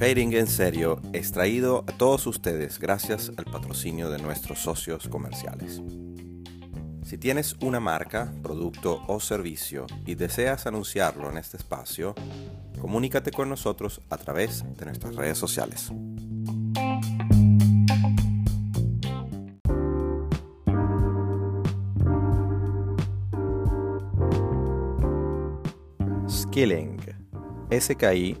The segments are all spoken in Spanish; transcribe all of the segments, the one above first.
Trading en serio es traído a todos ustedes gracias al patrocinio de nuestros socios comerciales. Si tienes una marca, producto o servicio y deseas anunciarlo en este espacio, comunícate con nosotros a través de nuestras redes sociales. Skilling, S-K-I-L-L-I-N-G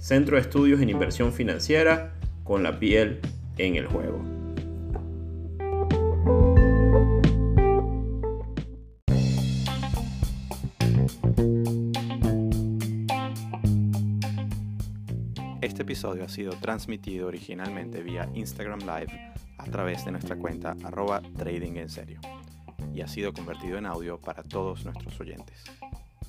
Centro de Estudios en Inversión Financiera con la piel en el juego. Este episodio ha sido transmitido originalmente vía Instagram Live a través de nuestra cuenta arroba trading en serio y ha sido convertido en audio para todos nuestros oyentes.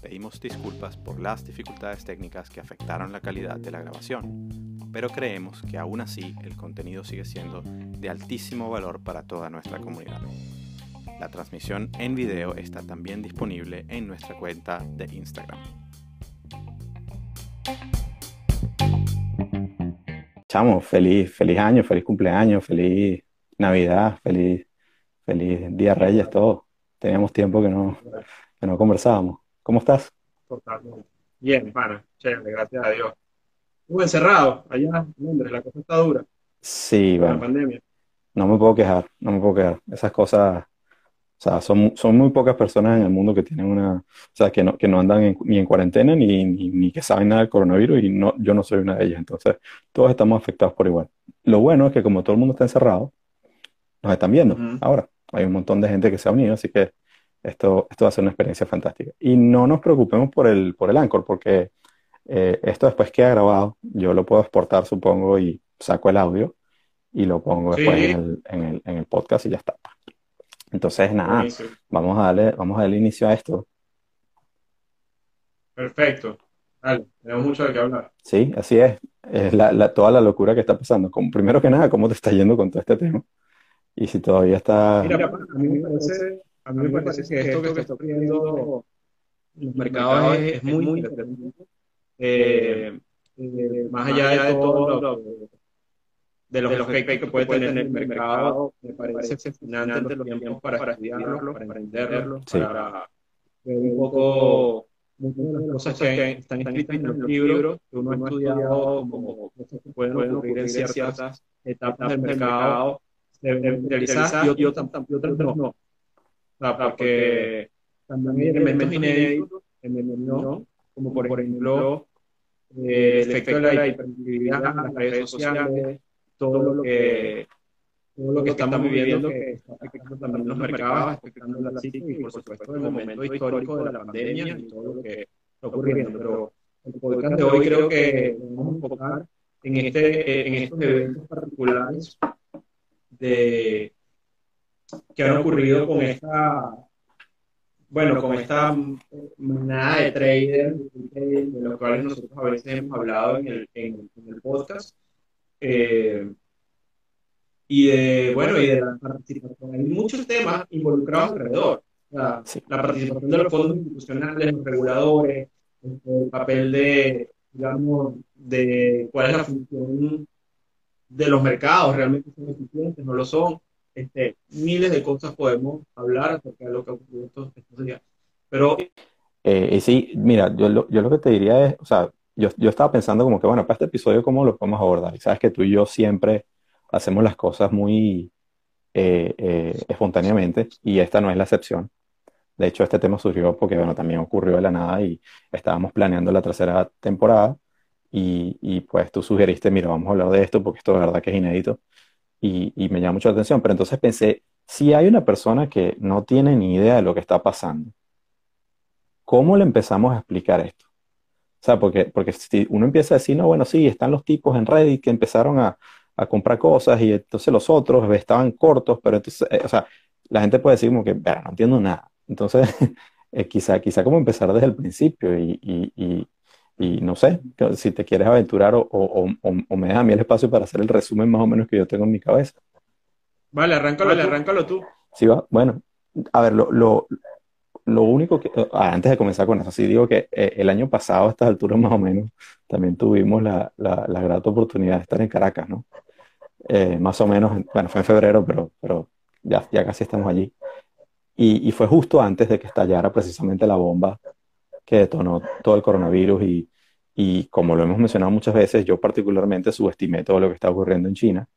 Pedimos disculpas por las dificultades técnicas que afectaron la calidad de la grabación, pero creemos que aún así el contenido sigue siendo de altísimo valor para toda nuestra comunidad. La transmisión en video está también disponible en nuestra cuenta de Instagram. Chamo, feliz, feliz año, feliz cumpleaños, feliz Navidad, feliz, feliz Día Reyes, todo. Teníamos tiempo que no, que no conversábamos. ¿Cómo estás? Totalmente. Bien, hermano. Chévere, gracias a Dios. Estuve encerrado allá en Londres, la cosa está dura. Sí, con la bueno, pandemia. no me puedo quejar, no me puedo quejar. Esas cosas, o sea, son, son muy pocas personas en el mundo que tienen una, o sea, que no, que no andan en- ni en cuarentena ni, ni, ni que saben nada del coronavirus y no, yo no soy una de ellas. Entonces, todos estamos afectados por igual. Lo bueno es que como todo el mundo está encerrado, nos están viendo Ujú. ahora. Hay un montón de gente que se ha unido, así que esto, esto va a ser una experiencia fantástica. Y no nos preocupemos por el, por el Anchor, porque eh, esto después queda grabado. Yo lo puedo exportar, supongo, y saco el audio y lo pongo después Sí. en el, en el, en el podcast y ya está. Entonces, nada, vamos a darle, vamos a darle inicio a esto. Perfecto. Dale, tenemos mucho de qué hablar. Sí, así es. Es la, la- toda la locura que está pasando. Como, primero que nada, ¿cómo te está yendo con todo este tema? Y si todavía está... Mira, a mí me parece, a mí me parece que esto que está ocurriendo en los mercados es, es muy interesante. Eh, eh, más allá de todo lo, de los, efectos que puede tener en el mercado, me parece fascinante los tiempos para estudiarlo, para entenderlo, para ver un poco muchas de las cosas que están escritas en los libros que uno ha estudiado como cosas que pueden ocurrir en ciertas etapas del mercado, se deben realizar y otras no. Sea, porque también hay elementos inéditos en el no, como por ejemplo eh, el efecto de la hiperactividad, las redes sociales, todo lo que todo lo que estamos viviendo que está afectando también los mercados, afectando la cita y por supuesto el momento histórico de la pandemia y todo lo que está ocurriendo. Pero el podcast de hoy creo que vamos a enfocar en, este, en estos eventos particulares de, que han ocurrido con esta, bueno, con esta manada de traders, de los cuales nosotros a veces hemos hablado en el, en, el podcast. Eh, y de, bueno, y de la participación. Hay muchos temas involucrados alrededor. La, la participación de los fondos institucionales, los reguladores, el papel de, digamos, de cuál es la función de los mercados, realmente son eficientes, no lo son. Este, miles de cosas podemos hablar acerca de lo que ha ocurrido estos, estos días. Pero... Eh, sí, mira, yo lo, yo lo que te diría es, o sea, yo, yo estaba pensando como que, bueno, para este episodio, ¿cómo lo podemos abordar? Y sabes que tú y yo siempre hacemos las cosas muy eh, eh, espontáneamente y esta no es la excepción. De hecho, este tema surgió porque, bueno, también ocurrió de la nada y estábamos planeando la tercera temporada y, y, pues tú sugeriste, mira, vamos a hablar de esto porque esto de verdad que es inédito y, y, me llama mucho la atención. Pero entonces pensé, si hay una persona que no tiene ni idea de lo que está pasando, ¿cómo le empezamos a explicar esto? O sea, porque, porque si uno empieza a decir, no, bueno, sí, están los tipos en Reddit que empezaron a, a comprar cosas y entonces los otros estaban cortos, pero entonces, eh, o sea, la gente puede decir como que, no entiendo nada. Entonces, eh, quizá, quizá como empezar desde el principio y, y, y, no sé, si te quieres aventurar o, o, o, me deja a mí el espacio para hacer el resumen más o menos que yo tengo en mi cabeza. Vale, arráncalo, vale, arráncalo tú. Sí, va. Bueno, a ver, lo, lo, lo único que, ah, antes de comenzar con eso, sí digo que eh, el año pasado, a estas alturas más o menos, también tuvimos la, la, la grata oportunidad de estar en Caracas, ¿no? Eh, más o menos, bueno, fue en febrero, pero, pero ya, ya casi estamos allí. Y, y, fue justo antes de que estallara precisamente la bomba que detonó todo el coronavirus y, y como lo hemos mencionado muchas veces, yo particularmente subestimé todo lo que está ocurriendo en China.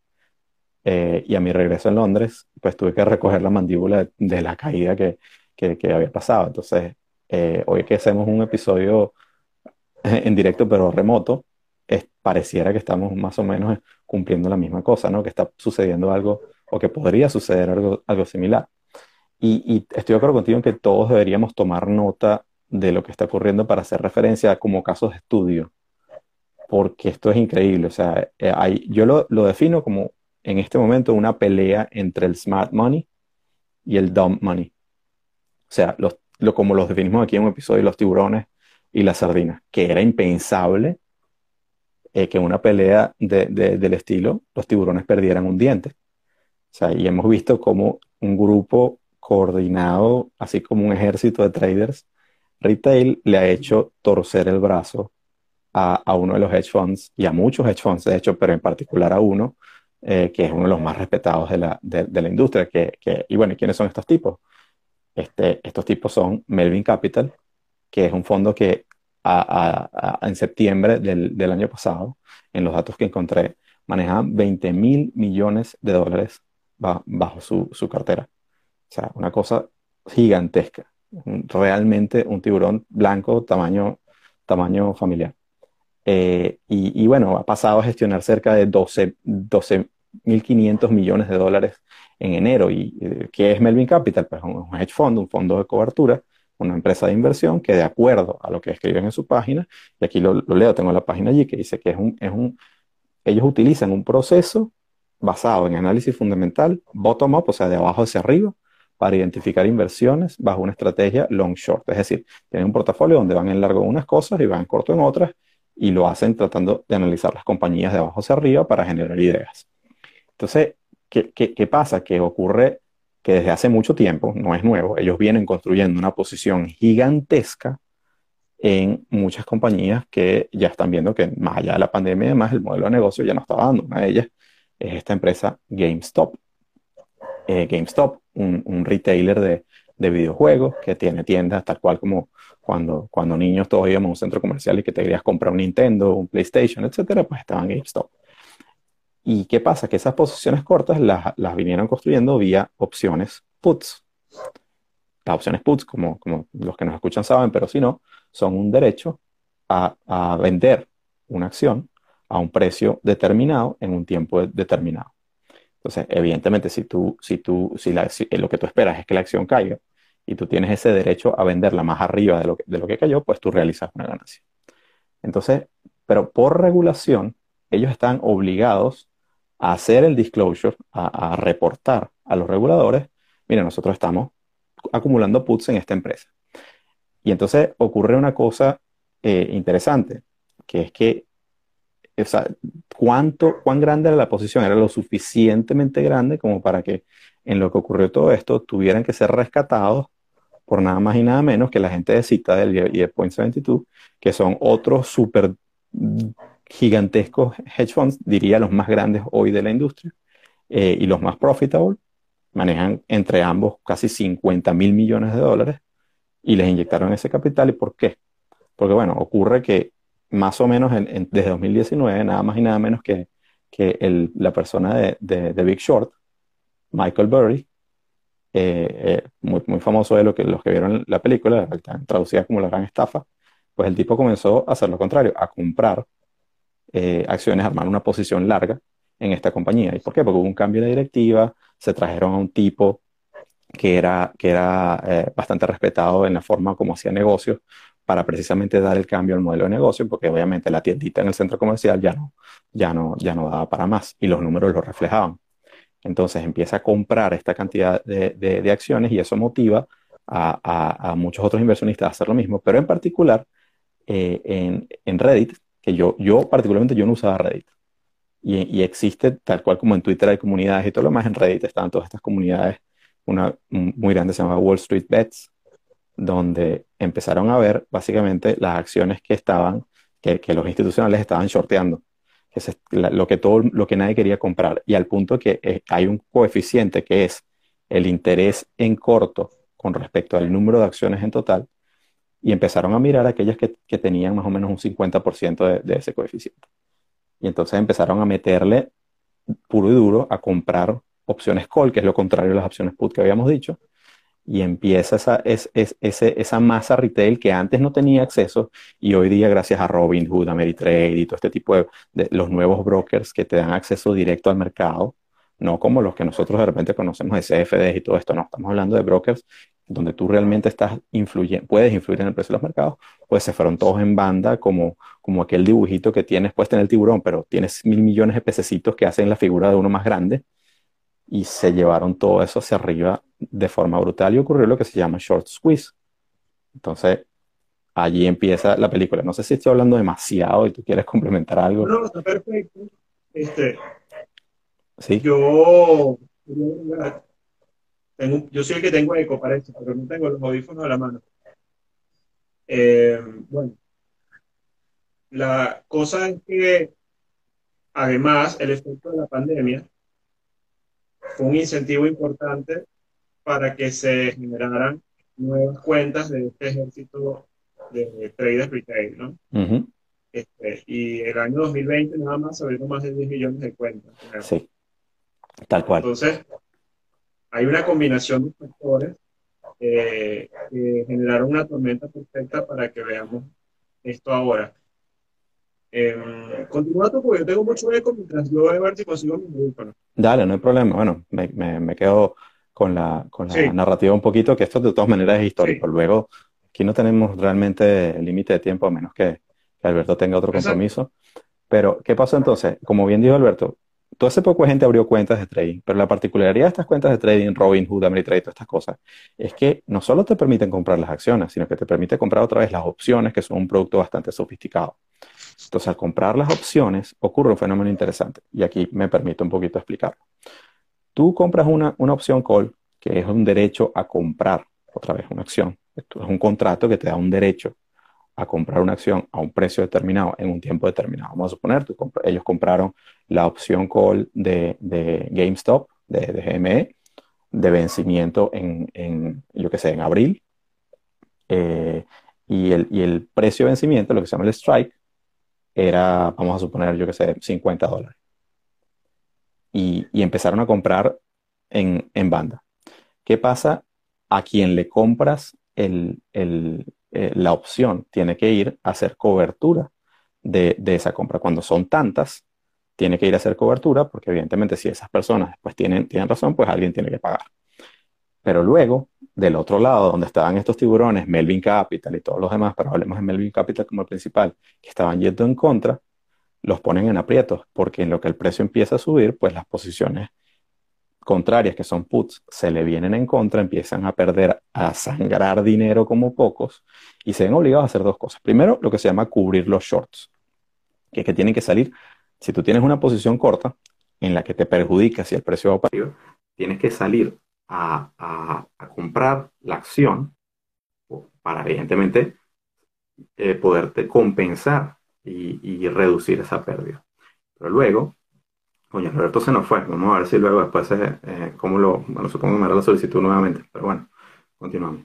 Eh, y a mi regreso en Londres, pues tuve que recoger la mandíbula de, la caída que, que, que, había pasado. Entonces, eh, hoy que hacemos un episodio en directo pero remoto, es, pareciera que estamos más o menos cumpliendo la misma cosa, ¿no? Que está sucediendo algo o que podría suceder algo, algo similar. Y, y, estoy de acuerdo contigo en que todos deberíamos tomar nota de lo que está ocurriendo para hacer referencia como casos de estudio, porque esto es increíble. O sea, eh, hay, yo lo, lo, defino como en este momento una pelea entre el smart money y el dumb money. O sea, los, lo, como los definimos aquí en un episodio, los tiburones y las sardinas, que era impensable eh, que una pelea de, del estilo los tiburones perdieran un diente. O sea, y hemos visto como un grupo coordinado, así como un ejército de traders retail, le ha hecho torcer el brazo a, a uno de los hedge funds y a muchos hedge funds, de hecho, pero en particular a uno, eh, que es uno de los más respetados de la, de, la industria. Que, que, y bueno, ¿quiénes son estos tipos? Este, estos tipos son Melvin Capital, que es un fondo que en septiembre del, del, año pasado, en los datos que encontré, manejaban 20 mil millones de dólares bajo su, su, cartera. O sea, una cosa gigantesca. Realmente un tiburón blanco tamaño, tamaño familiar. Eh, y, y, bueno, ha pasado a gestionar cerca de 12 12.500 millones de dólares en enero. ¿Y eh, qué es Melvin Capital? Pues un hedge fund, un fondo de cobertura una empresa de inversión que de acuerdo a lo que escriben en su página, y aquí lo, leo, tengo la página allí que dice que es un, es un, ellos utilizan un proceso basado en análisis fundamental, bottom-up, o sea, de abajo hacia arriba, para identificar inversiones bajo una estrategia long-short. Es decir, tienen un portafolio donde van en largo en unas cosas y van en corto en otras, y lo hacen tratando de analizar las compañías de abajo hacia arriba para generar ideas. Entonces, ¿qué, qué, qué pasa? Que ocurre que desde hace mucho tiempo, no es nuevo, ellos vienen construyendo una posición gigantesca en muchas compañías que ya están viendo que más allá de la pandemia y demás, el modelo de negocio ya no está dando. Una de ellas es esta empresa GameStop. Eh, GameStop, un, retailer de, videojuegos que tiene tiendas tal cual como cuando, niños todos íbamos a un centro comercial y que te querías comprar un Nintendo, un PlayStation, etcétera, pues estaban GameStop. ¿Y qué pasa? Que esas posiciones cortas las, vinieron construyendo vía opciones puts. Las opciones puts, como, como los que nos escuchan saben, pero si no, son un derecho a, a vender una acción a un precio determinado en un tiempo determinado. Entonces, evidentemente, si tú, si tú, si, eh, lo que tú esperas es que la acción caiga y tú tienes ese derecho a venderla más arriba de lo que, de lo que cayó, pues tú realizas una ganancia. Entonces, pero por regulación, ellos están obligados a hacer el disclosure, a, reportar a los reguladores, mira, nosotros estamos acumulando puts en esta empresa. Y entonces ocurre una cosa eh, interesante, que es que o sea, cuánto, cuán grande era la posición, era lo suficientemente grande como para que en lo que ocurrió todo esto tuvieran que ser rescatados por nada más y nada menos que la gente de Citadel y de Point 72, que son otros súper gigantescos hedge funds, diría los más grandes hoy de la industria, eh, y los más profitable, manejan entre ambos casi 50 mil millones de dólares y les inyectaron ese capital. ¿Y por qué? Porque bueno, ocurre que más o menos desde 2019, nada más y nada menos que, que la persona de, de, Big Short, Michael Burry, eh, eh, muy, muy, famoso de lo que, los que vieron la película, traducida como la gran estafa, pues el tipo comenzó a hacer lo contrario, a comprar eh, acciones, armar una posición larga en esta compañía. ¿Y por qué? Porque hubo un cambio de directiva, se trajeron a un tipo que era, que era bastante respetado en la forma como hacía negocios, para precisamente dar el cambio al modelo de negocio, porque obviamente la tiendita en el centro comercial ya no, ya no, ya no daba para más y los números lo reflejaban. Entonces empieza a comprar esta cantidad de, de, acciones y eso motiva a, a, muchos otros inversionistas a hacer lo mismo, pero en particular eh, en, en, Reddit, que yo, yo particularmente yo no usaba Reddit. Y, existe, tal cual como en Twitter hay comunidades y todo lo más, en Reddit están todas estas comunidades, una muy grande se llama Wall Street Bets, donde empezaron a ver básicamente las acciones que estaban, que, los institucionales estaban shorteando, que es lo que todo, lo que nadie quería comprar, y al punto que eh, hay un coeficiente que es el interés en corto con respecto al número de acciones en total, y empezaron a mirar aquellas que, tenían más o menos un 50% de, de ese coeficiente. Y entonces empezaron a meterle puro y duro a comprar opciones call, que es lo contrario de las opciones put que habíamos dicho, y empieza esa, es, esa masa retail que antes no tenía acceso y hoy día gracias a Robinhood, Ameritrade y todo este tipo de, los nuevos brokers que te dan acceso directo al mercado, no como los que nosotros de repente conocemos de CFDs y todo esto, no, estamos hablando de brokers donde tú realmente estás influyendo, puedes influir en el precio de los mercados, pues se fueron todos en banda como, como aquel dibujito que tienes puesto en el tiburón, pero tienes mil millones de pececitos que hacen la figura de uno más grande y se llevaron todo eso hacia arriba de forma brutal y ocurrió lo que se llama short squeeze. Entonces, allí empieza la película. No sé si estoy hablando demasiado y tú quieres complementar algo. No, está perfecto. Este, ¿Sí? Yo, tengo, yo soy el que tengo eco, parece, pero no tengo los audífonos a la mano. Eh, bueno, la cosa es que además el efecto de la pandemia un incentivo importante para que se generaran nuevas cuentas de este ejército de traders retail, ¿no? este, y el año 2020 nada más se abrieron más de 10 millones de cuentas. Sí, tal cual. Entonces, hay una combinación de factores eh, que generaron una tormenta perfecta para que veamos esto ahora. Eh, continúa tú porque yo tengo mucho eco mientras yo voy a ver si consigo mi micrófono. Dale, no hay problema. Bueno, me, me, quedo con la, con la narrativa un poquito, que esto de todas maneras es histórico. Luego, aquí no tenemos realmente límite de tiempo, a menos que, Alberto tenga otro compromiso. Pero, ¿qué pasó entonces? Como bien dijo Alberto, todo ese poco gente abrió cuentas de trading, pero la particularidad de estas cuentas de trading, Robinhood, Ameritrade, todas estas cosas, es que no solo te permiten comprar las acciones, sino que te permite comprar otra vez las opciones, que son un producto bastante sofisticado. Entonces, al comprar las opciones, ocurre un fenómeno interesante. Y aquí me permito un poquito explicarlo. Tú compras una, una opción call, que es un derecho a comprar otra vez una acción. Esto es un contrato que te da un derecho a comprar una acción a un precio determinado en un tiempo determinado. Vamos a suponer, ellos compraron la opción call de, de GameStop, de, de, GME, de vencimiento en, en yo qué sé, en abril. Eh, y, el, y el precio de vencimiento, lo que se llama el strike, era, vamos a suponer, yo qué sé, 50 dólares. Y, y empezaron a comprar en, en banda. ¿Qué pasa? A quien le compras el, el, eh, la opción tiene que ir a hacer cobertura de, esa compra. Cuando son tantas, tiene que ir a hacer cobertura porque evidentemente si esas personas después tienen, tienen razón, pues alguien tiene que pagar. Pero luego, del otro lado, donde estaban estos tiburones, Melvin Capital y todos los demás, pero hablemos de Melvin Capital como el principal, que estaban yendo en contra, los ponen en aprietos, porque en lo que el precio empieza a subir, pues las posiciones contrarias, que son puts, se le vienen en contra, empiezan a perder, a sangrar dinero como pocos y se ven obligados a hacer dos cosas. Primero, lo que se llama cubrir los shorts, que es que tienen que salir, si tú tienes una posición corta en la que te perjudica si el precio va para arriba, tienes que salir a, comprar la acción para evidentemente eh, poderte compensar y, reducir esa pérdida. Pero luego Coño, Roberto se nos fue. Vamos a ver si luego después, eh, eh cómo lo, bueno, supongo que me hará la solicitud nuevamente, pero bueno, continuamos.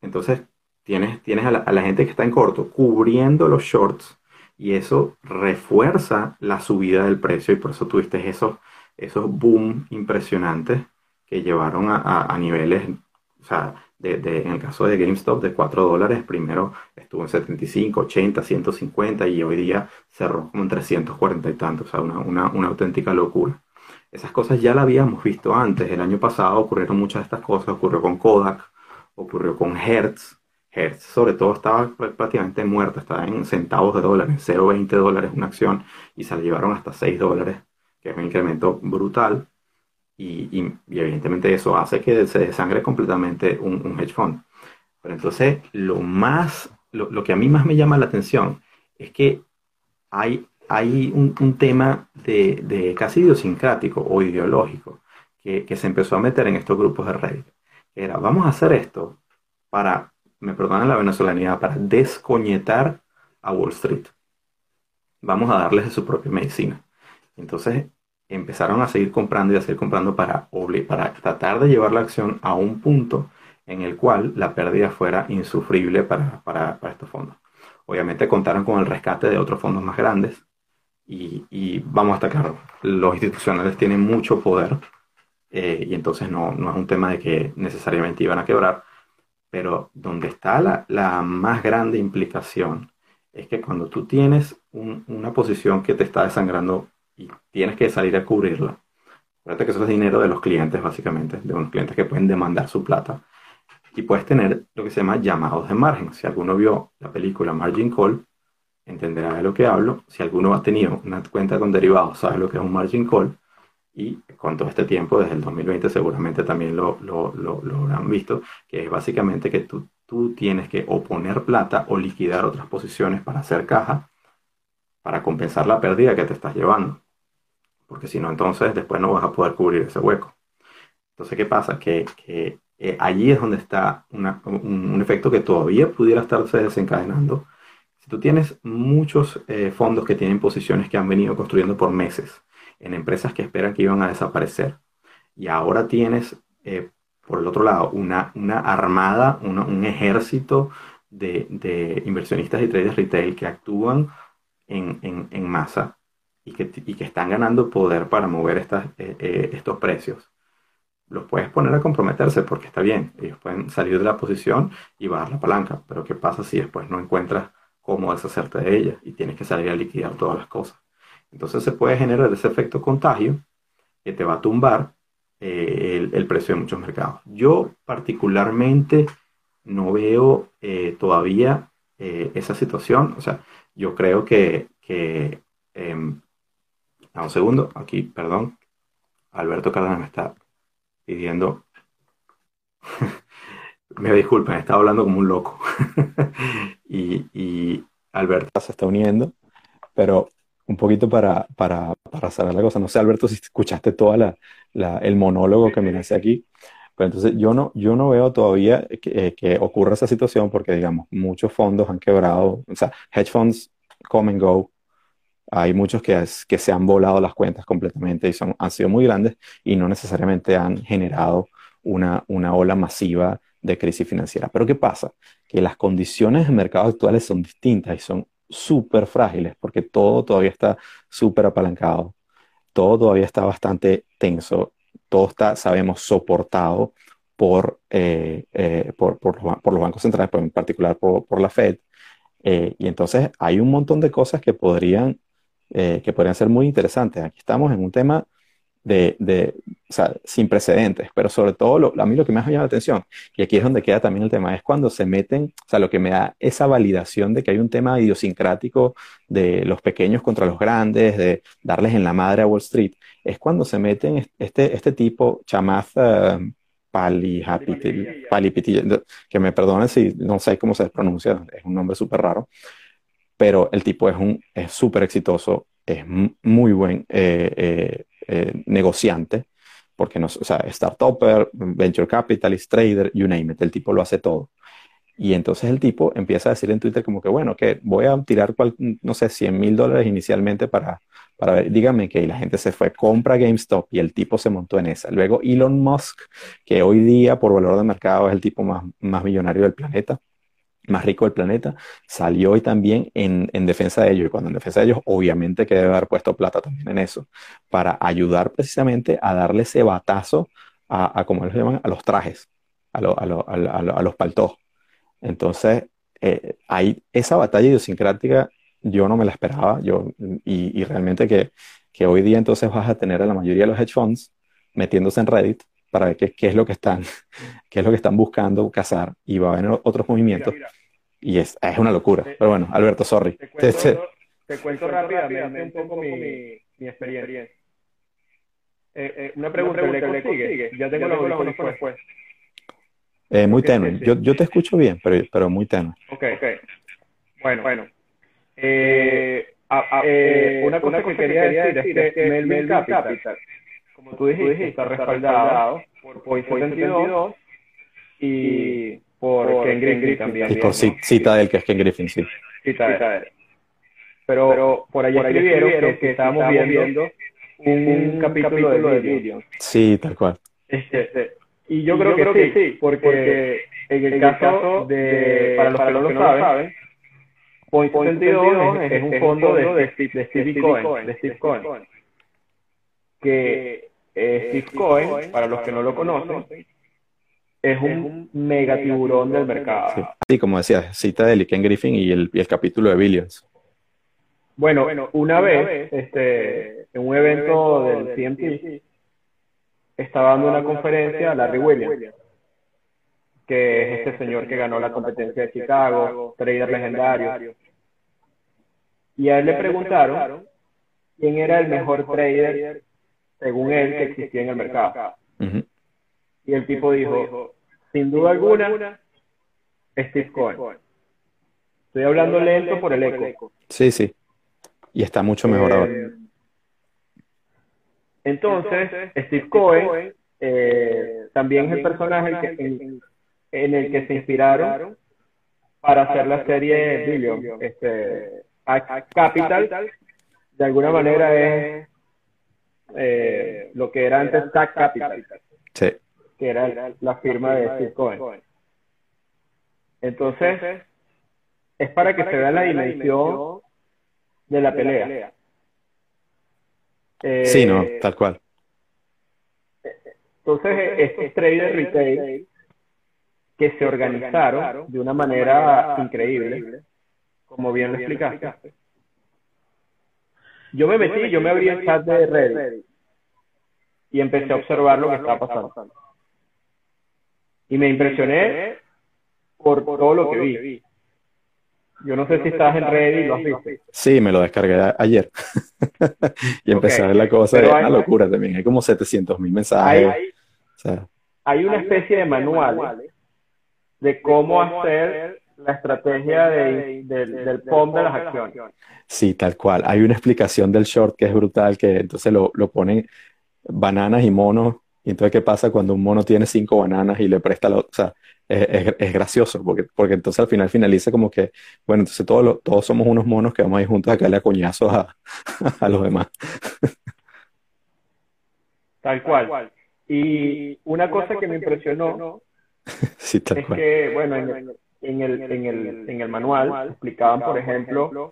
Entonces, tienes, tienes a la, gente que está en corto cubriendo los shorts y eso refuerza la subida del precio y por eso tuviste esos, esos boom impresionantes que llevaron a, a niveles, o sea, en el caso de GameStop de 4 dólares, primero estuvo en 75, 80, 150 y hoy día cerró como en 340 y tanto, o sea, una, auténtica locura. Esas cosas ya las habíamos visto antes, el año pasado ocurrieron muchas de estas cosas, ocurrió con Kodak, ocurrió con Hertz, Hertz sobre todo estaba prácticamente muerta, estaba en centavos de dólares, 0,20 dólares una acción y se la llevaron hasta 6 dólares, que es un incremento brutal y, evidentemente eso hace que se desangre completamente un, hedge fund. Pero entonces lo más, lo, que a mí más me llama la atención es que hay, hay un, tema de, casi idiosincrático o ideológico que, que, se empezó a meter en estos grupos de Reddit. Era, vamos a hacer esto para, me perdonan la venezolanidad, para descoñetar a Wall Street. Vamos a darles de su propia medicina. Entonces, empezaron a seguir comprando y a seguir comprando para, para tratar de llevar la acción a un punto en el cual la pérdida fuera insufrible para, para, estos fondos. Obviamente contaron con el rescate de otros fondos más grandes y, y vamos a estar claros, los institucionales tienen mucho poder eh, y entonces no, no, es un tema de que necesariamente iban a quebrar, pero donde está la, la más grande implicación es que cuando tú tienes una posición que te está desangrando y tienes que salir a cubrirla. Acuérdate que eso es dinero de los clientes, básicamente, de unos clientes que pueden demandar su plata. Y puedes tener lo que se llama llamados de margen. Si alguno vio la película Margin Call, entenderá de lo que hablo. Si alguno ha tenido una cuenta con derivados, sabe lo que es un Margin Call. Y con todo este tiempo, desde el 2020, seguramente también lo, lo, lo, lo habrán visto, que es básicamente que tú, tú tienes que o poner plata o liquidar otras posiciones para hacer caja, para compensar la pérdida que te estás llevando porque si no, entonces después no vas a poder cubrir ese hueco. Entonces, ¿qué pasa? Que, que eh, allí es donde está un, efecto que todavía pudiera estarse desencadenando. Si tú tienes muchos eh, fondos que tienen posiciones que han venido construyendo por meses en empresas que esperan que iban a desaparecer, y ahora tienes, eh, por el otro lado, una, una armada, un ejército de, de, inversionistas y traders retail que actúan en, en, en masa, y que, están ganando poder para mover estas, eh, eh, estos precios, los puedes poner a comprometerse porque está bien, ellos pueden salir de la posición y bajar la palanca, pero ¿qué pasa si después no encuentras cómo deshacerte de ella y tienes que salir a liquidar todas las cosas? Entonces se puede generar ese efecto contagio que te va a tumbar eh, el, precio de muchos mercados. Yo particularmente no veo todavía esa situación, o sea, yo creo que, que em, un segundo, aquí, perdón. Alberto Cárdenas me está pidiendo. me disculpen, estaba hablando como un loco. y, Alberto se está uniendo, pero un poquito para, para, para cerrar la cosa. No sé, Alberto, si escuchaste todo la, el monólogo que me hace aquí, Pero entonces yo no, yo no veo todavía que, que ocurra esa situación porque, digamos, muchos fondos han quebrado, o sea, hedge funds come and go, hay muchos que, que se han volado las cuentas completamente y son, han sido muy grandes y no necesariamente han generado una, una ola masiva de crisis financiera. Pero ¿qué pasa? Que las condiciones de mercado actuales son distintas y son súper frágiles porque todo todavía está súper apalancado, todo todavía está bastante tenso, todo está, sabemos, soportado por, eh, eh, por, por, los, bancos centrales, en particular por, la Fed. Eh, y entonces hay un montón de cosas que podrían, que podrían ser muy interesantes. Aquí estamos en un tema de, de o sea, sin precedentes, pero sobre todo lo, a mí lo que me ha llamado la atención, y aquí es donde queda también el tema, es cuando se meten, o sea, lo que me da esa validación de que hay un tema idiosincrático de los pequeños contra los grandes, de darles en la madre a Wall Street, es cuando se meten este, este tipo, Chamath uh, que me perdonen si no sé cómo se pronuncia, es un nombre súper raro, pero el tipo es un es súper exitoso, es muy buen eh, eh, eh, negociante, porque no, o sea, startupper, venture capitalist, trader, you name it, el tipo lo hace todo. Y entonces el tipo empieza a decir en Twitter como que, bueno, que voy a tirar, no sé, 100 mil dólares inicialmente para, para ver, dígame que la gente se fue, compra GameStop y el tipo se montó en esa. Luego Elon Musk, que hoy día por valor de mercado es el tipo más, más millonario del planeta, más rico del planeta, salió hoy también en, en, defensa de ellos. Y cuando en defensa de ellos, obviamente que debe haber puesto plata también en eso, para ayudar precisamente a darle ese batazo a, a como ellos llaman, a los trajes, a, a, a, los paltos. Entonces, eh, hay esa batalla idiosincrática, yo no me la esperaba, yo, y, y realmente que, que, hoy día entonces vas a tener a la mayoría de los hedge funds metiéndose en Reddit para ver qué, qué es lo que están, qué es lo que están buscando cazar, y va a haber otros movimientos. Y es, es una locura. Pero bueno, Alberto, sorry. Te cuento, te, cuento rápidamente un poco mi, mi experiencia. Eh, eh, una pregunta, ¿le consigue? Ya tengo los audífonos después. Eh, muy tenue. Yo, yo te escucho bien, pero, pero muy tenue. Ok, ok. Bueno, bueno. Eh, a, a, eh, una cosa que quería decir es que Melvin Capital, como tú dijiste, está respaldado por Point 72 y por, Ken Griffin, también. Y por cita del que es Ken Griffin, sí. Cita de él. Pero, Pero por allá escribieron que, estábamos viendo un, capítulo, de Billions. Sí, tal cual. Este, este y yo, creo, que, sí, porque, en el, caso de, para los que no lo saben, Point 72 es, un fondo de, Steve, Cohen, de Steve Cohen, que eh, Steve Cohen, para los que no lo conocen, es un mega tiburón del mercado. Sí, como decía, cita de Ken Griffin y el, y el capítulo de Billions. Bueno, una vez, este, en un evento del CMT, estaba dando una conferencia a Larry Williams, que es este señor que ganó la competencia de Chicago, trader legendario. Y a él le preguntaron quién era el mejor trader, según él, que existía en el mercado. Y el tipo dijo, sin duda alguna, Steve Cohen. Estoy hablando lento por el eco. Sí, sí. Y está mucho mejor ahora. Eh, entonces, Steve Cohen eh, también es el personaje en, el que se inspiraron para hacer la serie Billion. Este, Capital, de alguna manera es eh, lo que era antes Tac Capital. Sí que era la firma de Steve Cohen. Entonces, es para que se vea la dimensión de la pelea. sí, no, eh, tal cual. Entonces, estos traders retail que se organizaron de una manera increíble, como bien lo explicaste. Yo me metí, yo me abrí el chat de Reddit y empecé a observar lo que estaba pasando. Y me impresioné por, todo lo que vi. Yo no sé si estás en Reddit y lo has visto. Sí, me lo descargué ayer. y empecé a ver la cosa. de una locura también. Hay como 700 mil mensajes. Hay, una especie de manual de cómo hacer la estrategia del POM de las acciones. Sí, tal cual. Hay una explicación del short que es brutal, que entonces lo, lo ponen bananas y monos Y entonces, ¿qué pasa cuando un mono tiene cinco bananas y le presta la otra? O sea, es, es, gracioso, porque, porque entonces al final finaliza como que, bueno, entonces todos, todos somos unos monos que vamos a ir juntos a caerle a coñazos a, a los demás. Tal cual. Y una cosa que me impresionó sí, tal es que, bueno, en el, en el, en el, en el manual explicaban, por ejemplo,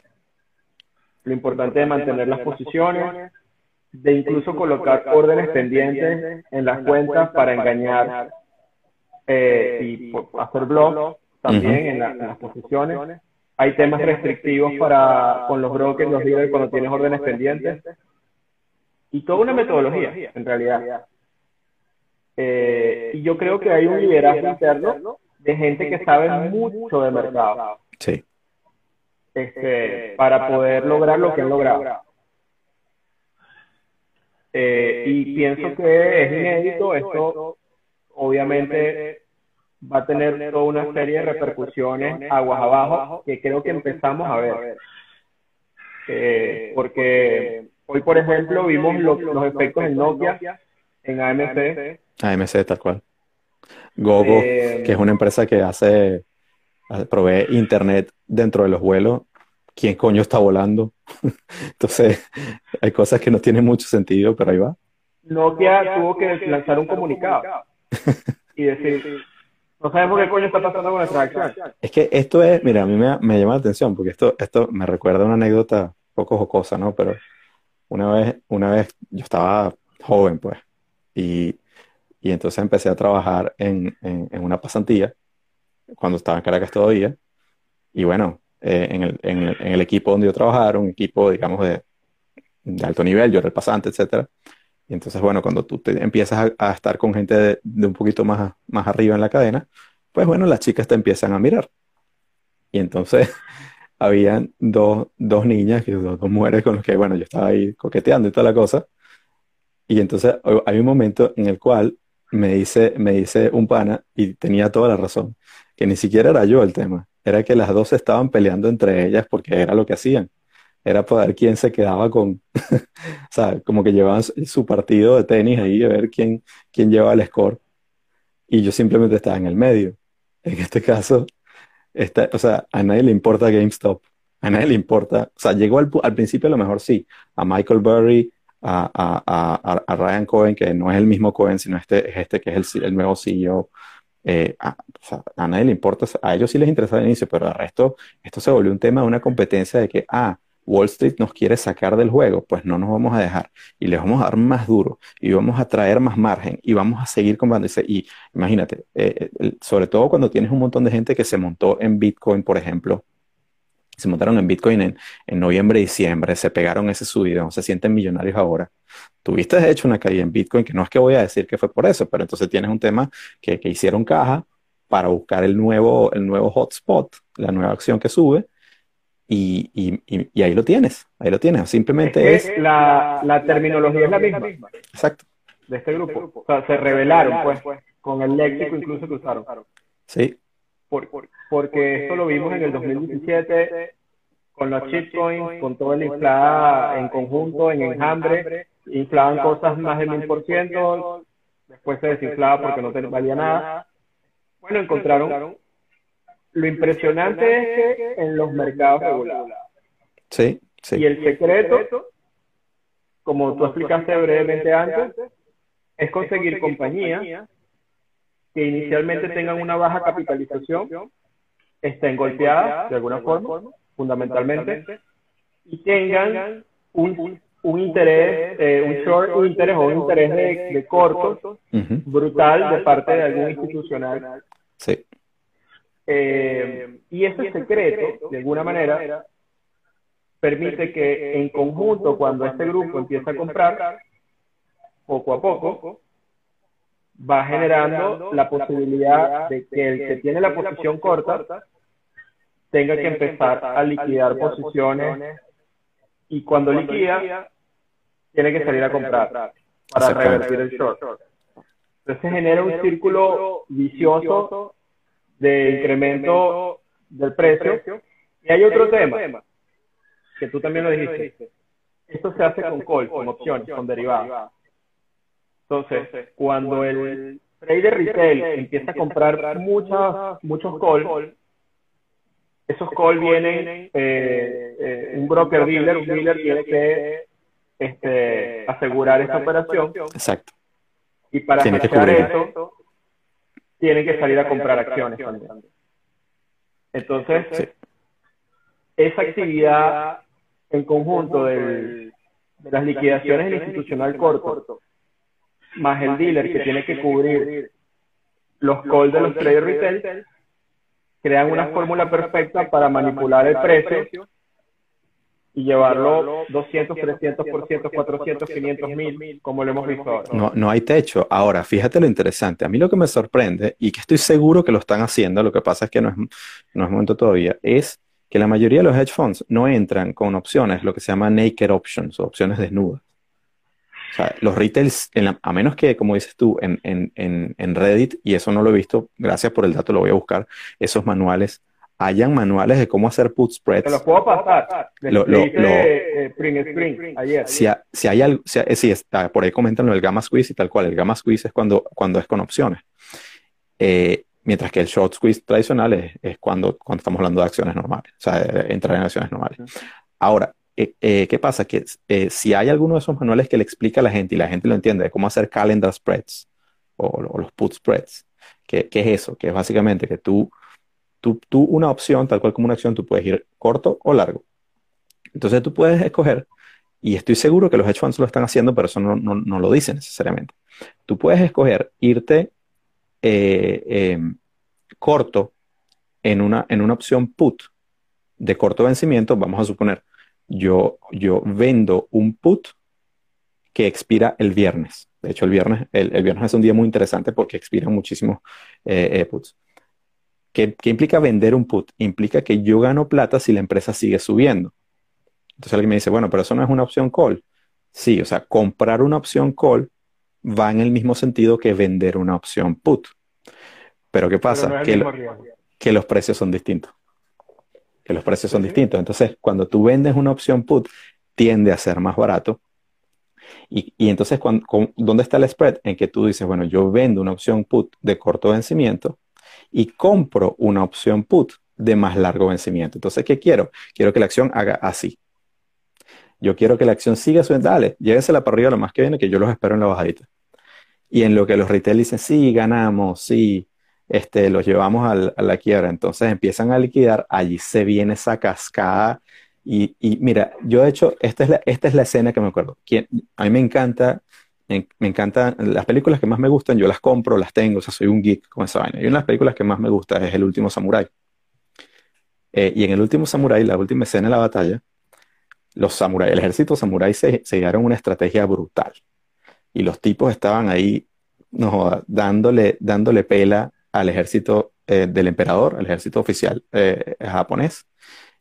lo importante de mantener las posiciones, de incluso colocar órdenes pendientes en las cuentas para engañar eh, y hacer blogs también en, las posiciones. Hay temas restrictivos para con los brokers, los líderes cuando tienes órdenes pendientes. Y toda una metodología, en realidad. Eh, y yo creo que hay un liderazgo interno de gente que sabe mucho de mercado. Sí. Este, para poder lograr lo que han logrado. Eh, y pienso que es inédito, esto obviamente va a tener toda una serie de repercusiones aguas abajo que creo que empezamos a ver. Eh, porque hoy, por ejemplo, vimos los, los efectos en Nokia, en AMC. AMC, tal cual. Gogo, que es una empresa que hace, provee internet dentro de los vuelos. ¿Quién coño está volando? Entonces, hay cosas que no tienen mucho sentido, pero ahí va. Nokia tuvo que lanzar un comunicado y decir, no sabemos qué coño está pasando con nuestra acción. Es que esto es, mira, a mí me, me llama la atención porque esto, esto me recuerda una anécdota poco jocosa, ¿no? Pero una vez, una vez yo estaba joven, pues, y y entonces empecé a trabajar en, en, una pasantía cuando estaba en Caracas todavía. Y bueno, eh, en, el, en, el, equipo donde yo trabajaba, un equipo, digamos, de, de, alto nivel, yo era el pasante, etc. Y entonces, bueno, cuando tú te empiezas a, estar con gente de, de, un poquito más, más arriba en la cadena, pues bueno, las chicas te empiezan a mirar. Y entonces habían dos, dos niñas, dos, dos mujeres con las que, bueno, yo estaba ahí coqueteando y toda la cosa. Y entonces hay un momento en el cual me dice, me dice un pana, y tenía toda la razón, que ni siquiera era yo el tema, era que las dos estaban peleando entre ellas porque era lo que hacían. Era para ver quién se quedaba con, o sea, como que llevaban su partido de tenis ahí a ver quién, quién llevaba el score. Y yo simplemente estaba en el medio. En este caso, está, o sea, a nadie le importa GameStop. A nadie le importa. O sea, llegó al, al principio a lo mejor sí. A Michael Burry, a, a, Ryan Cohen, que no es el mismo Cohen, sino este, es este que es el, el nuevo CEO. Eh, a, a, nadie le importa, a ellos sí les interesa al inicio, pero al resto esto se volvió un tema de una competencia de que, ah, Wall Street nos quiere sacar del juego, pues no nos vamos a dejar y les vamos a dar más duro y vamos a traer más margen y vamos a seguir comprando. Y imagínate, eh, eh, sobre todo cuando tienes un montón de gente que se montó en Bitcoin, por ejemplo, se montaron en Bitcoin en, en noviembre, diciembre, se pegaron ese subidón, se sienten millonarios ahora. Tuviste de hecho una caída en Bitcoin, que no es que voy a decir que fue por eso, pero entonces tienes un tema que, que hicieron caja para buscar el nuevo, el nuevo hotspot, la nueva acción que sube, y, y, y, ahí lo tienes, ahí lo tienes. Simplemente es. la, la, terminología es la misma. Exacto. De este grupo. O sea, se revelaron, pues, con el léxico incluso que usaron. Sí, porque esto lo vimos en el 2017 con los shitcoins, con toda la inflada en conjunto, en enjambre, inflaban cosas más del mil por ciento, después se desinflaba porque no valía nada. Bueno, encontraron. Lo impresionante es que en los mercados regulados. Sí, sí. Y el secreto, como tú explicaste brevemente antes, es conseguir compañías que inicialmente tengan una baja capitalización, estén golpeadas de alguna forma, fundamentalmente, y tengan un, un interés, eh, un short interés o un interés de, de corto brutal de parte de algún institucional. Sí. Eh, y ese secreto, de alguna manera, permite que en conjunto, cuando este grupo empieza a comprar, poco a poco, va generando la posibilidad de que el que tiene la posición corta tenga que empezar a liquidar posiciones y cuando liquida tiene que salir a comprar para revertir el short. Entonces se genera un círculo vicioso de incremento del precio. Y hay otro tema, que tú también lo dijiste. Esto se hace con call, con opciones, con derivados. Entonces, cuando el trader retail empieza a comprar muchas, muchos calls, esos calls vienen, eh, eh, un broker dealer, un dealer tiene que este, asegurar esta operación. Exacto. Y para hacer eso, tienen que salir a comprar acciones también. Entonces, esa actividad en conjunto de las liquidaciones del institucional corto, más el dealer que tiene que cubrir los calls de los traders retail, crean una fórmula perfecta para manipular el precio y llevarlo 200, 300%, 400, 500 mil, como lo hemos visto ahora. No, no hay techo. Ahora, fíjate lo interesante. A mí lo que me sorprende, y que estoy seguro que lo están haciendo, lo que pasa es que no es, no es momento todavía, es que la mayoría de los hedge funds no entran con opciones, lo que se llama naked options, o opciones desnudas. O sea, los retails, a menos que, como dices tú, en, en, en, Reddit, y eso no lo he visto, gracias por el dato, lo voy a buscar, esos manuales, hayan manuales de cómo hacer put spreads. Te los puedo pasar. Lo, lo, eh, ayer. Si, si, hay algo, si, eh, está, por ahí comentan lo del gamma squeeze y tal cual. El gamma squeeze es cuando, cuando es con opciones. Eh, mientras que el short squeeze tradicional es, es, cuando, cuando estamos hablando de acciones normales, o sea, entrar en acciones normales. Ahora, eh, eh, ¿qué pasa? Que eh, si hay alguno de esos manuales que le explica a la gente y la gente lo entiende, de cómo hacer calendar spreads o, los put spreads, ¿qué, es eso? Que es básicamente que tú, tú, tú, una opción, tal cual como una acción, tú puedes ir corto o largo. Entonces tú puedes escoger, y estoy seguro que los hedge funds lo están haciendo, pero eso no, no, lo dicen necesariamente. Tú puedes escoger irte em, corto en una, en una opción put de corto vencimiento, vamos a suponer yo, yo vendo un put que expira el viernes. De hecho, el viernes, el, viernes es un día muy interesante porque expiran muchísimos eh, eh, puts. ¿Qué, implica vender un put? Implica que yo gano plata si la empresa sigue subiendo. Entonces alguien me dice, bueno, pero eso no es una opción call. Sí, o sea, comprar una opción call va en el mismo sentido que vender una opción put. Pero ¿qué pasa? que los precios son distintos que los precios son distintos. Entonces, cuando tú vendes una opción put, tiende a ser más barato. Y, entonces, ¿dónde está el spread? En que tú dices, bueno, yo vendo una opción put de corto vencimiento y compro una opción put de más largo vencimiento. Entonces, ¿qué quiero? Quiero que la acción haga así. Yo quiero que la acción siga subiendo. Dale, llévesela para arriba lo más que viene, que yo los espero en la bajadita. Y en lo que los retail dicen, sí, ganamos, sí, este, los llevamos a la quiebra. Entonces empiezan a liquidar, allí se viene esa cascada. Y, mira, yo de hecho, esta es la, esta es la escena que me acuerdo. a mí me encanta, me, encantan las películas que más me gustan, yo las compro, las tengo, o sea, soy un geek con esa vaina. Y una de las películas que más me gusta es El último samurái. Eh, y en El último samurái, la última escena de la batalla, los samuráis, el ejército samurái se, se dieron una estrategia brutal. Y los tipos estaban ahí no, dándole, dándole pela al ejército eh, del emperador, al ejército oficial eh, japonés,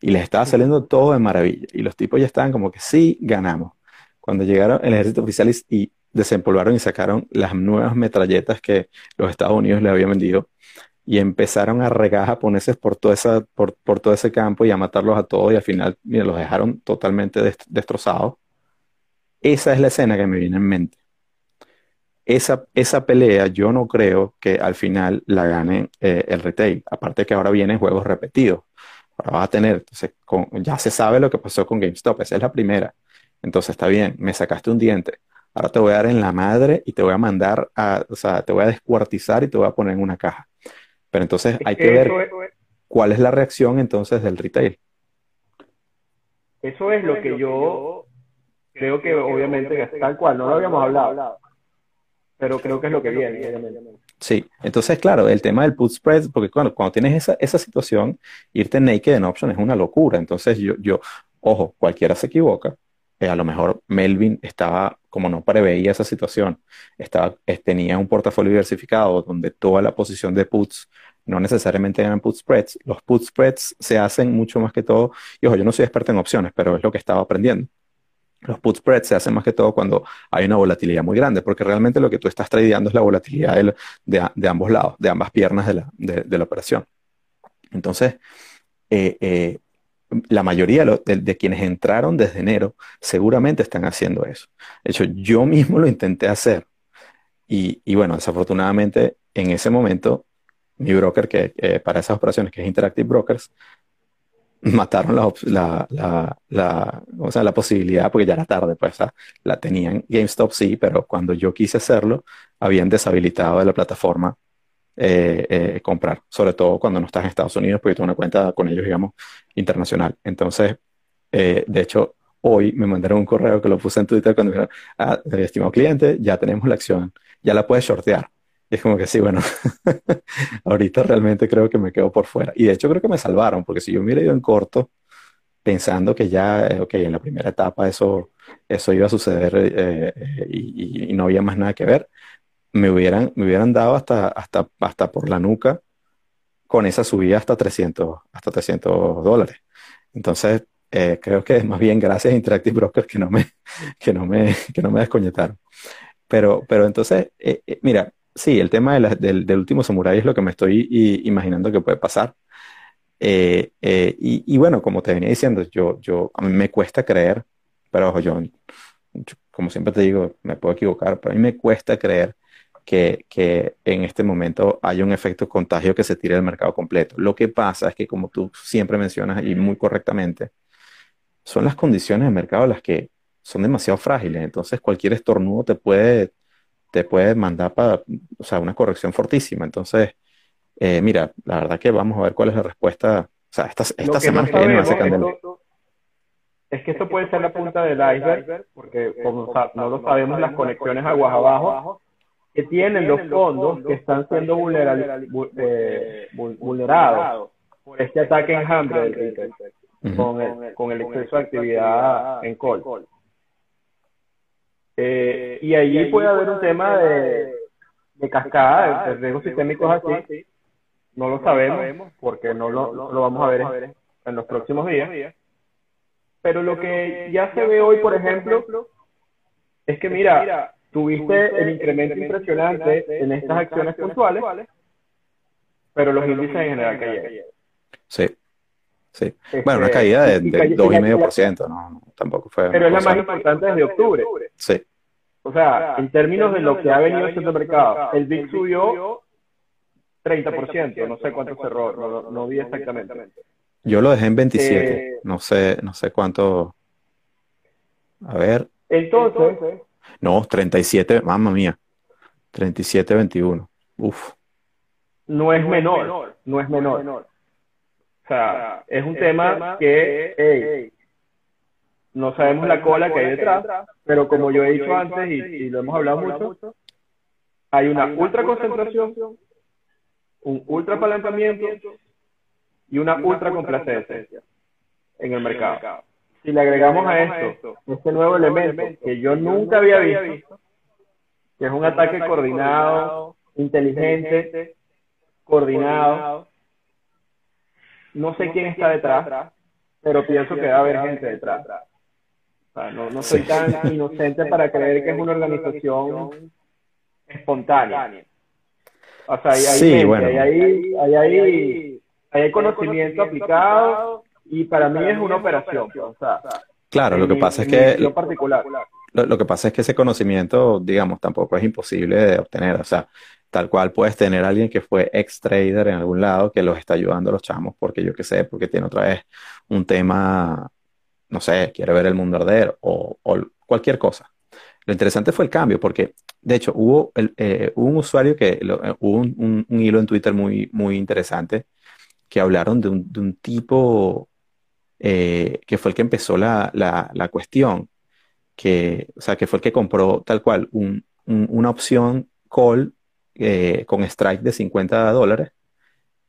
y les estaba saliendo todo de maravilla. Y los tipos ya estaban como que sí, ganamos. Cuando llegaron el ejército oficial y, desempolvaron y sacaron las nuevas metralletas que los Estados Unidos le habían vendido, y empezaron a regar japoneses por, toda esa, por, todo ese campo y a matarlos a todos y al final los dejaron totalmente destrozados. Esa es la escena que me viene en mente esa, esa pelea yo no creo que al final la gane eh, el retail. Aparte que ahora vienen juegos repetidos. Ahora vas a tener, entonces, ya se sabe lo que pasó con GameStop, esa es la primera. Entonces está bien, me sacaste un diente. Ahora te voy a dar en la madre y te voy a mandar a, o sea, te voy a descuartizar y te voy a poner en una caja. Pero entonces hay que ver cuál es la reacción entonces del retail. Eso es lo que yo creo que obviamente tal cual, no lo habíamos hablado pero creo que es lo que viene. Sí, entonces, claro, el tema del put spread, porque cuando, cuando tienes esa, esa situación, irte naked en option es una locura. Entonces, yo, yo ojo, cualquiera se equivoca. Eh, a lo mejor Melvin estaba, como no preveía esa situación, estaba, eh, tenía un portafolio diversificado donde toda la posición de puts no necesariamente eran put spreads. Los put spreads se hacen mucho más que todo, y ojo, yo no soy experto en opciones, pero es lo que estaba aprendiendo. Los put spreads se hacen más que todo cuando hay una volatilidad muy grande, porque realmente lo que tú estás tradeando es la volatilidad de, ambos lados, de ambas piernas de la, operación. Entonces, eh, eh, la mayoría de, quienes entraron desde enero seguramente están haciendo eso. De hecho, yo mismo lo intenté hacer. y, bueno, desafortunadamente en ese momento, mi broker, que para esas operaciones, que es Interactive Brokers, mataron la, la, la, o sea, la posibilidad, porque ya era tarde, pues la tenían GameStop sí, pero cuando yo quise hacerlo, habían deshabilitado de la plataforma eh, eh, comprar, sobre todo cuando no estás en Estados Unidos, porque tengo una cuenta con ellos, digamos, internacional. Entonces, eh, de hecho, hoy me mandaron un correo que lo puse en Twitter cuando me dijeron, ah, estimado cliente, ya tenemos la acción, ya la puedes shortear. Y es como que sí, bueno, ahorita realmente creo que me quedo por fuera. Y de hecho creo que me salvaron, porque si yo me hubiera ido en corto, pensando que ya, eh, ok, en la primera etapa eso, eso iba a suceder eh, eh, y, no había más nada que ver, me hubieran, me hubieran dado hasta, hasta, hasta por la nuca con esa subida hasta 300, hasta 300 dólares. Entonces, creo que es más bien gracias a Interactive Brokers que no me, que no me, que no me desconectaron. Pero, pero entonces, mira, sí, el tema del, último samurái es lo que me estoy imaginando que puede pasar. Eh, eh, y, bueno, como te venía diciendo, yo, a mí me cuesta creer, pero yo, como siempre te digo, me puedo equivocar, pero a mí me cuesta creer que, que, en este momento haya un efecto contagio que se tire del mercado completo. Lo que pasa es que, como tú siempre mencionas y muy correctamente, son las condiciones del mercado las que son demasiado frágiles. Entonces, cualquier estornudo te puede te puede mandar para, o sea, una corrección fortísima. Entonces, eh, mira, la verdad que vamos a ver cuál es la respuesta. O sea, esta, esta semana que viene Es que esto puede ser la punta del iceberg, porque como no lo sabemos, las conexiones aguas abajo que tienen los fondos que están siendo eh, vulnerados por este ataque en hambre con, el, con el exceso de actividad en call. Eh, y allí puede haber un tema de, de cascada, de riesgos sistémicos así. No lo sabemos porque no lo, lo vamos a ver en los próximos días. Pero lo que ya se ve hoy, por ejemplo, es que mira, tuviste el incremento impresionante en estas acciones puntuales, pero los índices en general cayeron. Sí. Sí. Bueno, una este, caída de, de 2,5%, no, tampoco fue. Pero es la más importante desde octubre. Sí. O sea, en términos de lo que ha venido haciendo el mercado, el VIX subió 30%, no sé cuánto cerró, no, no vi exactamente. Yo lo dejé en 27, eh, no sé, no sé cuánto. A ver. Entonces. No, 37, mamma mía. 37, 21. Uf. No es menor, no es menor. O sea, es un tema que, no sabemos la cola que hay detrás, pero como yo he dicho antes y, lo hemos hablado mucho, hay una ultra concentración, un ultra apalancamiento y una ultra complacencia en el mercado. Si le agregamos a esto este nuevo elemento que yo nunca había visto, que es un ataque coordinado, inteligente, coordinado, no sé quién está detrás, pero pienso que va a haber gente detrás. no, soy tan inocente para creer que es una organización espontánea. O sea, hay, hay, hay, hay, conocimiento aplicado y para mí es una operación. O sea, claro, lo que pasa es que... Particular. Lo, lo, que pasa es que ese conocimiento, digamos, tampoco es imposible de obtener. O sea, Tal cual puedes tener a alguien que fue ex trader en algún lado que los está ayudando a los chamos porque yo qué sé, porque tiene otra vez un tema, no sé, quiere ver el mundo arder o, cualquier cosa. Lo interesante fue el cambio porque, de hecho, hubo, eh, un usuario que, eh, hubo un, hilo en Twitter muy, muy interesante que hablaron de un, tipo eh, que fue el que empezó la, cuestión, que, o sea, que fue el que compró tal cual una opción call eh, con strike de 50 dólares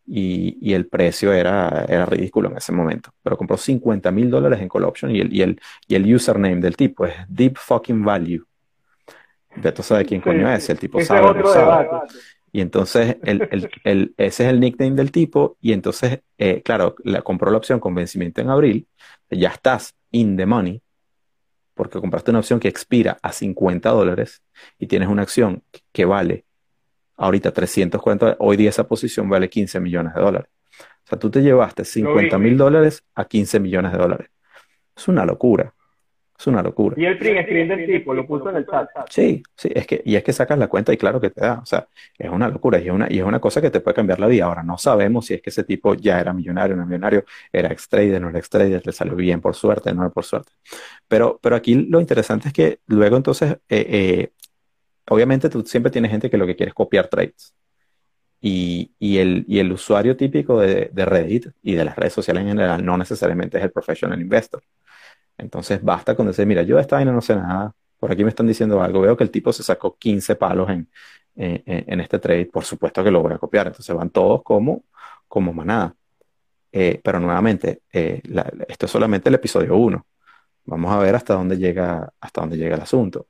y, el precio era, era ridículo en ese momento. Pero compró 50 mil dólares en call option y el, y, el, y el username del tipo es Deep Fucking Value. Beto sabe quién coño es, el tipo sabe, Y entonces el, el, ese es el nickname del tipo y entonces, eh, claro, la, compró la opción con vencimiento en abril, ya estás in the money, porque compraste una opción que expira a 50 dólares y tienes una acción que vale ahorita 340, hoy día esa posición vale 15 millones de dólares. O sea, tú te llevaste 50 mil dólares a 15 millones de dólares. Es una locura. Es una locura. Y el print screen del tipo lo puso en el chat. Sí, sí, es que, y es que sacas la cuenta y claro que te da. O sea, es una locura y es una, y es una cosa que te puede cambiar la vida. Ahora, no sabemos si es que ese tipo ya era millonario, no millonario, era ex-trader, no era ex-trader, le salió bien por suerte, no era por suerte. Pero, pero aquí lo interesante es que luego entonces, eh, eh, obviamente tú siempre tienes gente que lo que quiere es copiar trades. Y, el, usuario típico de, Reddit y de las redes sociales en general no necesariamente es el professional investor. Entonces basta con decir, mira, yo de esta vaina no sé nada, por aquí me están diciendo algo, veo que el tipo se sacó 15 palos en, este trade, por supuesto que lo voy a copiar, entonces van todos como, manada. Eh, pero nuevamente, eh, esto es solamente el episodio 1. Vamos a ver hasta dónde llega el asunto.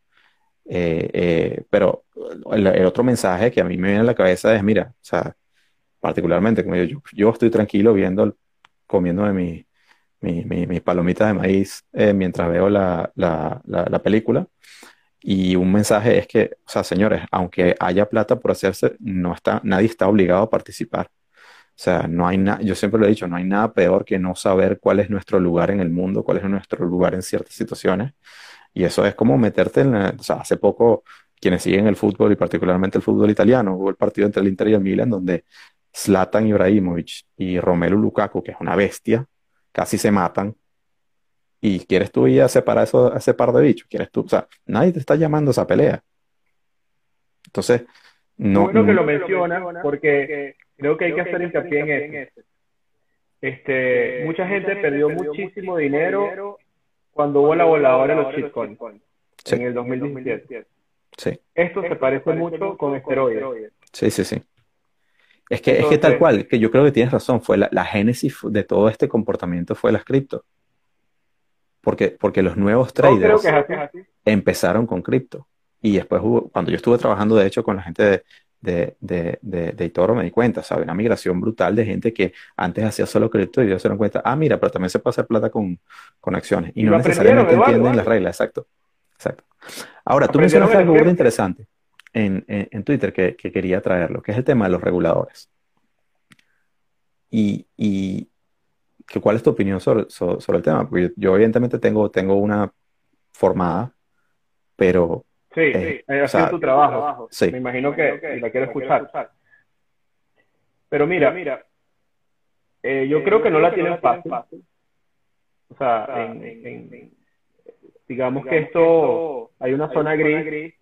Eh, eh pero el, el, otro mensaje que a mí me viene a la cabeza es, mira, o sea, particularmente, como yo, yo estoy tranquilo viendo, comiendo de mi, mis mi, palomitas de maíz eh, mientras veo la, la, la, película. Y un mensaje es que, o sea, señores, aunque haya plata por hacerse, no está, nadie está obligado a participar. O sea, no hay nada, yo siempre lo he dicho, no hay nada peor que no saber cuál es nuestro lugar en el mundo, cuál es nuestro lugar en ciertas situaciones. Y eso es como meterte en, la, o sea, hace poco quienes siguen el fútbol y particularmente el fútbol italiano, hubo el partido entre el Inter y el Milan donde Zlatan Ibrahimovic y Romelu Lukaku, que es una bestia, casi se matan. Y quieres tú ir a separar eso, a ese par de bichos, quieres tú, o sea, nadie te está llamando a esa pelea. Entonces, no. Bueno que lo mencionas, porque creo que hay que hacer hincapié en eso. Este, mucha gente perdió muchísimo dinero cuando hubo la voladora en los shitcoins en el 2017. Sí. Esto se parece mucho con esteroides. Sí, sí, sí. Es que, es que tal cual, que yo creo que tienes razón, fue la, la génesis de todo este comportamiento fue las cripto. Porque, porque los nuevos traders empezaron con cripto. Y después hubo, cuando yo estuve trabajando, de hecho, con la gente de, de, de, de, de Itoro, me di cuenta, ¿sabes? Una migración brutal de gente que antes hacía solo cripto y ellos se dieron cuenta, ah, mira, pero también se puede hacer plata con, con acciones. Y, y no necesariamente entienden las reglas, exacto. exacto. Ahora, tú mencionaste algo muy interesante en, en, en Twitter que, que, quería traerlo, que es el tema de los reguladores. Y, y que, ¿cuál es tu opinión sobre, sobre, sobre, el tema? Porque yo, evidentemente tengo, tengo una formada, pero... Sí, eh, sí, ha sido tu trabajo. Sí. Me imagino que, que la quiero escuchar. escuchar. Pero mira, mira eh, yo, eh, creo que no la tienen fácil. fácil. O sea, en, en, en, digamos, digamos que esto, hay una hay zona gris, gris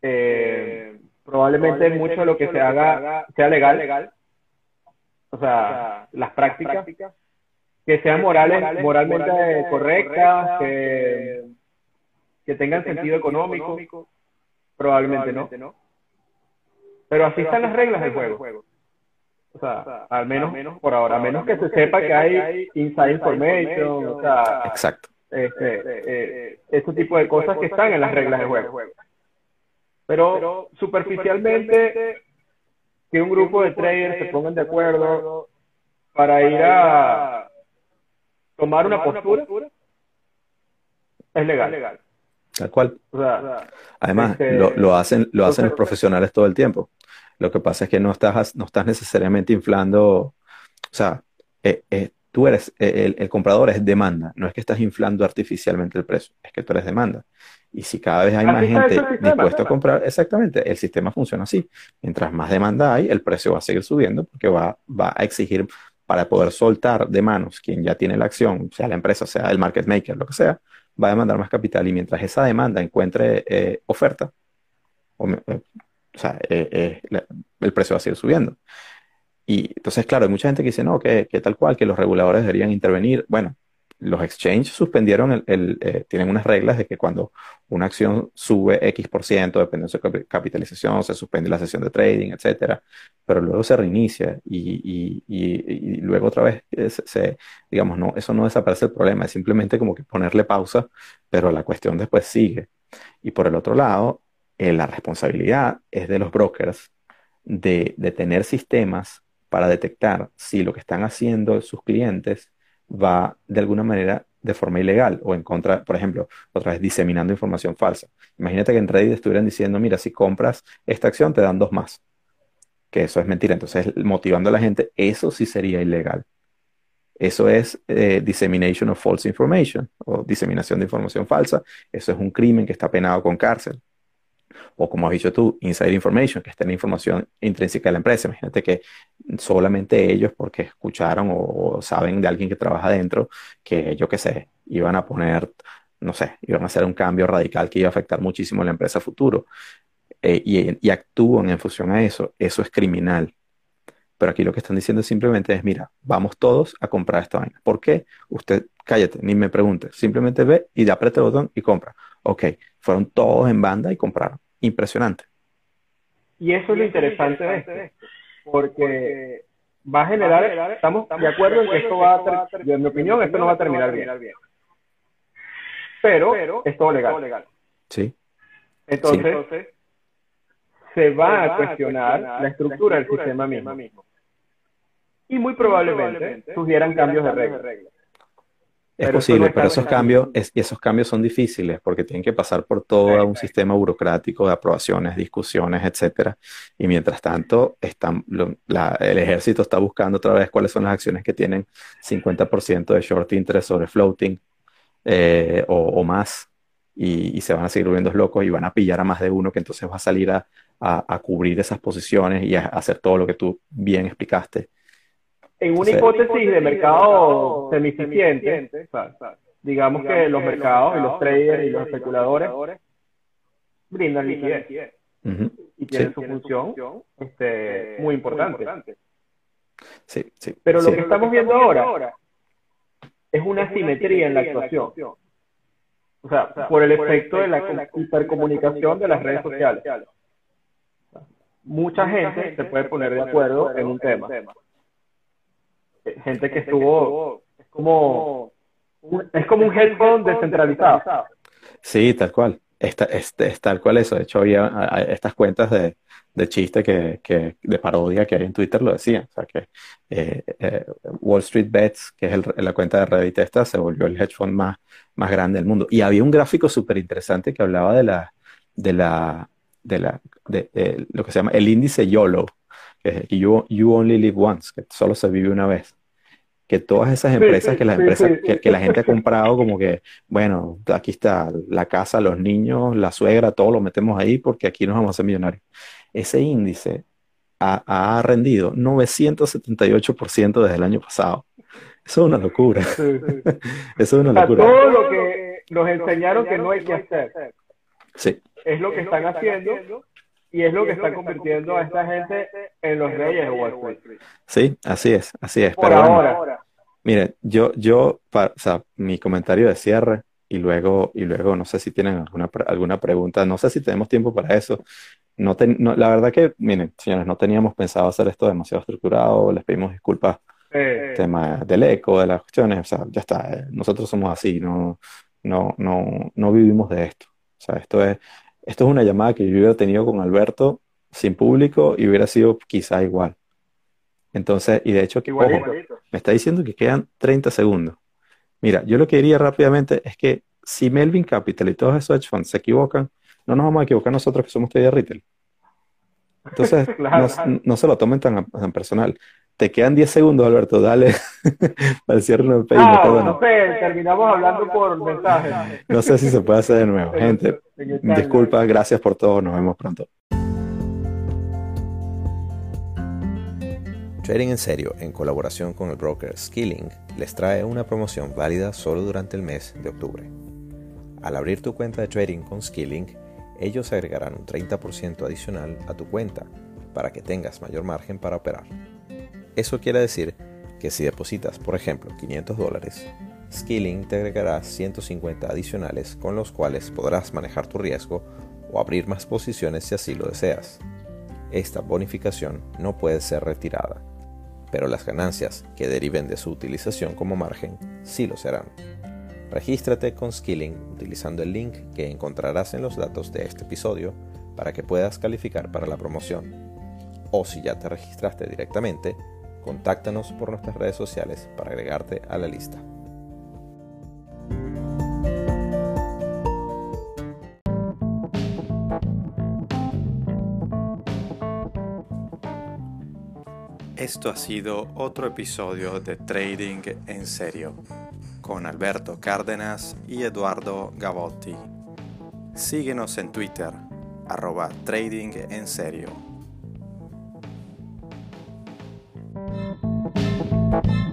eh, probablemente mucho de lo que se haga sea legal, legal. O, sea, las prácticas, que sean morales, moralmente, moralmente correctas, que, que tengan sentido económico, probablemente, probablemente no. Pero así Pero están las reglas del juego. juego. O sea, al menos, al menos por ahora, a menos que se sepa que hay inside information, o sea, Exacto. Este, eh, este tipo de cosas que están en las reglas del juego. Pero, Pero superficialmente, que un grupo de traders se pongan de acuerdo para ir a tomar una postura, es legal. Tal cual. O sea, Además, este, lo, lo, hacen, lo hacen los profesionales todo el tiempo. Lo que pasa es que no estás, no estás necesariamente inflando, o sea, eh, eh, tú eres, el, el, comprador es demanda, no es que estás inflando artificialmente el precio, es que tú eres demanda. Y si cada vez hay más gente dispuesta a comprar, exactamente, el sistema funciona así. Mientras más demanda hay, el precio va a seguir subiendo porque va, va a exigir para poder soltar de manos quien ya tiene la acción, sea la empresa, sea el market maker, lo que sea, va a demandar más capital. Y mientras esa demanda encuentre eh, oferta, o, eh, sea, eh, el precio va a seguir subiendo. Y entonces, claro, hay mucha gente que dice, no, que tal cual, que los reguladores deberían intervenir. Bueno, los exchanges suspendieron el, el eh, tienen unas reglas de que cuando una acción sube X por ciento, depende de su capitalización, se suspende la sesión de trading, etcétera, pero luego se reinicia y, luego otra vez se, se, digamos, no, eso no desaparece el problema, es simplemente como que ponerle pausa, pero la cuestión después sigue. Y por el otro lado, eh, la responsabilidad es de los brokers de tener sistemas para detectar si lo que están haciendo sus clientes va de alguna manera de forma ilegal o en contra, por ejemplo, otra vez diseminando información falsa. Imagínate que en Reddit estuvieran diciendo, mira, si compras esta acción te dan dos más, que eso es mentira. Entonces, motivando a la gente, eso sí sería ilegal. Eso es eh, dissemination of false information o diseminación de información falsa. Eso es un crimen que está penado con cárcel. O como has dicho tú, inside information, que está en la información intrínseca de la empresa. Imagínate que solamente ellos, porque escucharon o, saben de alguien que trabaja dentro, que yo qué sé, iban a poner, no sé, iban a hacer un cambio radical que iba a afectar muchísimo a la empresa futuro. Eh, y, y actúan en función a eso. Eso es criminal. Pero aquí lo que están diciendo simplemente es, mira, vamos todos a comprar esta vaina. ¿Por qué? Usted, cállate, ni me pregunte. Simplemente ve y aprieta el botón y compra. Ok, fueron todos en banda y compraron. Impresionante. Y eso es lo interesante de esto. Porque va a generar, estamos de acuerdo en que esto va a, en mi opinión, esto no va a terminar bien. Pero es todo legal. Sí. Entonces, se va a cuestionar la estructura del sistema mismo. Y muy probablemente surgieran cambios de reglas. Es posible, pero esos cambios, esos cambios son difíciles porque tienen que pasar por todo un sistema burocrático de aprobaciones, discusiones, etcétera. Y mientras tanto, están, el ejército está buscando otra vez cuáles son las acciones que tienen 50% de short interest sobre floating eh, o, más. Y, y, se van a seguir volviendo locos y van a pillar a más de uno que entonces va a salir a, a, cubrir esas posiciones y a hacer todo lo que tú bien explicaste. En una hipótesis de mercado semificiente, digamos que los mercados y los traders y los especuladores brindan liquidez. y tienen su función este, muy importante. Sí, sí, Pero lo que estamos viendo ahora es una simetría en la actuación. O sea, por el efecto de la hipercomunicación de las redes sociales. mucha gente se puede poner de acuerdo en un tema. Gente que estuvo, es como, es como un headphone descentralizado. Sí, tal cual. Esta, es tal cual eso. De hecho, había estas cuentas de, de chiste que, que, de parodia que hay en Twitter lo decían. O sea, que eh, eh, Wall Street Bets, que es la cuenta de Reddit esta, se volvió el hedge fund más, más grande del mundo. Y había un gráfico súper interesante que hablaba de la, de la, de, la, de, lo que se llama el índice YOLO, que you, you Only Live Once, que solo se vive una vez. Que todas esas empresas, que las empresas, que, la gente ha comprado, como que, bueno, aquí está la casa, los niños, la suegra, todo lo metemos ahí porque aquí nos vamos a hacer millonarios. Ese índice ha, ha rendido 978% desde el año pasado. Eso es una locura. Eso es una locura. todo lo que nos enseñaron que no hay que hacer. Sí es lo que están haciendo y es lo que está convirtiendo a esta gente en los reyes de Wall Street. Sí, así es, así es. Por ahora. mire, yo, yo, o sea, mi comentario de cierre y luego, y luego no sé si tienen alguna, alguna pregunta, no sé si tenemos tiempo para eso. No, la verdad que, miren, señores, no teníamos pensado hacer esto demasiado estructurado, les pedimos disculpas. el tema del eco, de las cuestiones, o sea, ya está, eh, nosotros somos así, no, no, no, no vivimos de esto. O sea, esto es, esto es una llamada que yo hubiera tenido con Alberto sin público y hubiera sido quizá igual. Entonces, y de hecho, ojo, me está diciendo que quedan 30 segundos. Mira, yo lo que diría rápidamente es que si Melvin Capital y todos esos hedge funds se equivocan, no nos vamos a equivocar nosotros que somos de retail. Entonces, no, se lo tomen tan, tan personal. Te quedan 10 segundos, Alberto, dale para el cierre del ah, no sé, terminamos hablando por mensaje. No sé si se puede hacer de nuevo. Gente, disculpa, gracias por todo, nos vemos pronto. Trading en serio, en colaboración con el broker Skilling, les trae una promoción válida solo durante el mes de octubre. Al abrir tu cuenta de trading con Skilling, ellos agregarán un 30% adicional a tu cuenta para que tengas mayor margen para operar. Eso quiere decir que si depositas, por ejemplo, 500 dólares, Skilling te agregará 150 adicionales con los cuales podrás manejar tu riesgo o abrir más posiciones si así lo deseas. Esta bonificación no puede ser retirada, pero las ganancias que deriven de su utilización como margen sí lo serán. Regístrate con Skilling utilizando el link que encontrarás en los datos de este episodio para que puedas calificar para la promoción. O si ya te registraste directamente, contáctanos por nuestras redes sociales para agregarte a la lista. Esto ha sido otro episodio de Trading en Serio con Alberto Cárdenas y Eduardo Gavotti. Síguenos en Twitter, arroba Trading. you